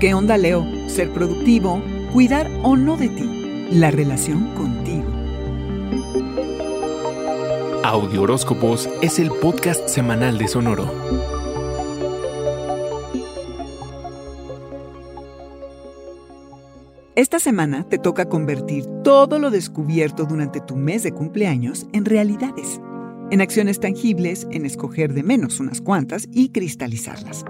¿Qué onda, Leo? Ser productivo, cuidar o no de ti, la relación contigo. Audio Horóscopos es el podcast semanal de Sonoro. Esta semana te toca convertir todo lo descubierto durante tu mes de cumpleaños en realidades, en acciones tangibles, en escoger de menos unas cuantas y cristalizarlas.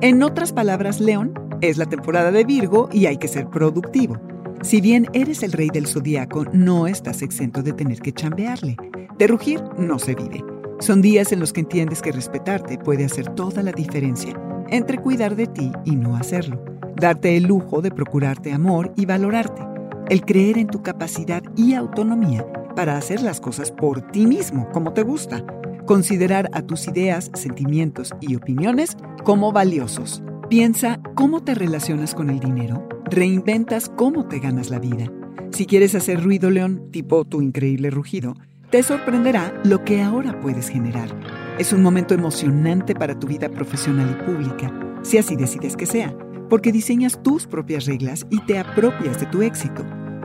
En otras palabras, León, es la temporada de Virgo y hay que ser productivo. Si bien eres el rey del zodiaco, no estás exento de tener que chambearle. De rugir no se vive. Son días en los que entiendes que respetarte puede hacer toda la diferencia entre cuidar de ti y no hacerlo. Darte el lujo de procurarte amor y valorarte. El creer en tu capacidad y autonomía para hacer las cosas por ti mismo, como te gusta. Considerar a tus ideas, sentimientos y opiniones como valiosos. Piensa cómo te relacionas con el dinero, reinventas cómo te ganas la vida. Si quieres hacer ruido león, tipo tu increíble rugido, te sorprenderá lo que ahora puedes generar. Es un momento emocionante para tu vida profesional y pública, si así decides que sea, porque diseñas tus propias reglas y te apropias de tu éxito.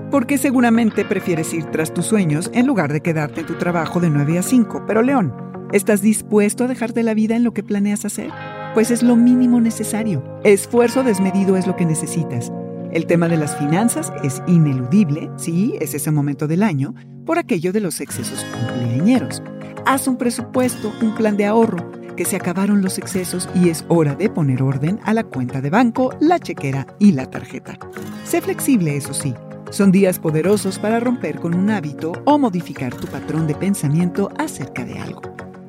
Porque seguramente prefieres ir tras tus sueños en lugar de quedarte en tu trabajo de 9 a 5. Pero León, ¿estás dispuesto a dejarte la vida en lo que planeas hacer? Pues es lo mínimo necesario. Esfuerzo desmedido es lo que necesitas. El tema de las finanzas es ineludible, sí, es ese momento del año, por aquello de los excesos cumpleañeros. Haz un presupuesto, un plan de ahorro, que se acabaron los excesos y es hora de poner orden a la cuenta de banco, la chequera y la tarjeta. Sé flexible, eso sí. Son días poderosos para romper con un hábito o modificar tu patrón de pensamiento acerca de algo.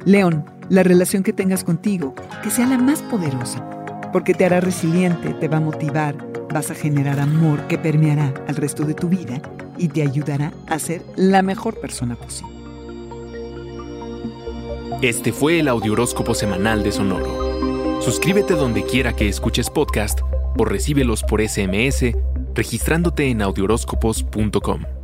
León, la relación que tengas contigo, que sea la más poderosa, porque te hará resiliente, te va a motivar, vas a generar amor que permeará al resto de tu vida y te ayudará a ser la mejor persona posible. Este fue el Audioróscopo Semanal de Sonoro. Suscríbete donde quiera que escuches podcast o recíbelos por SMS registrándote en audioróscopos.com.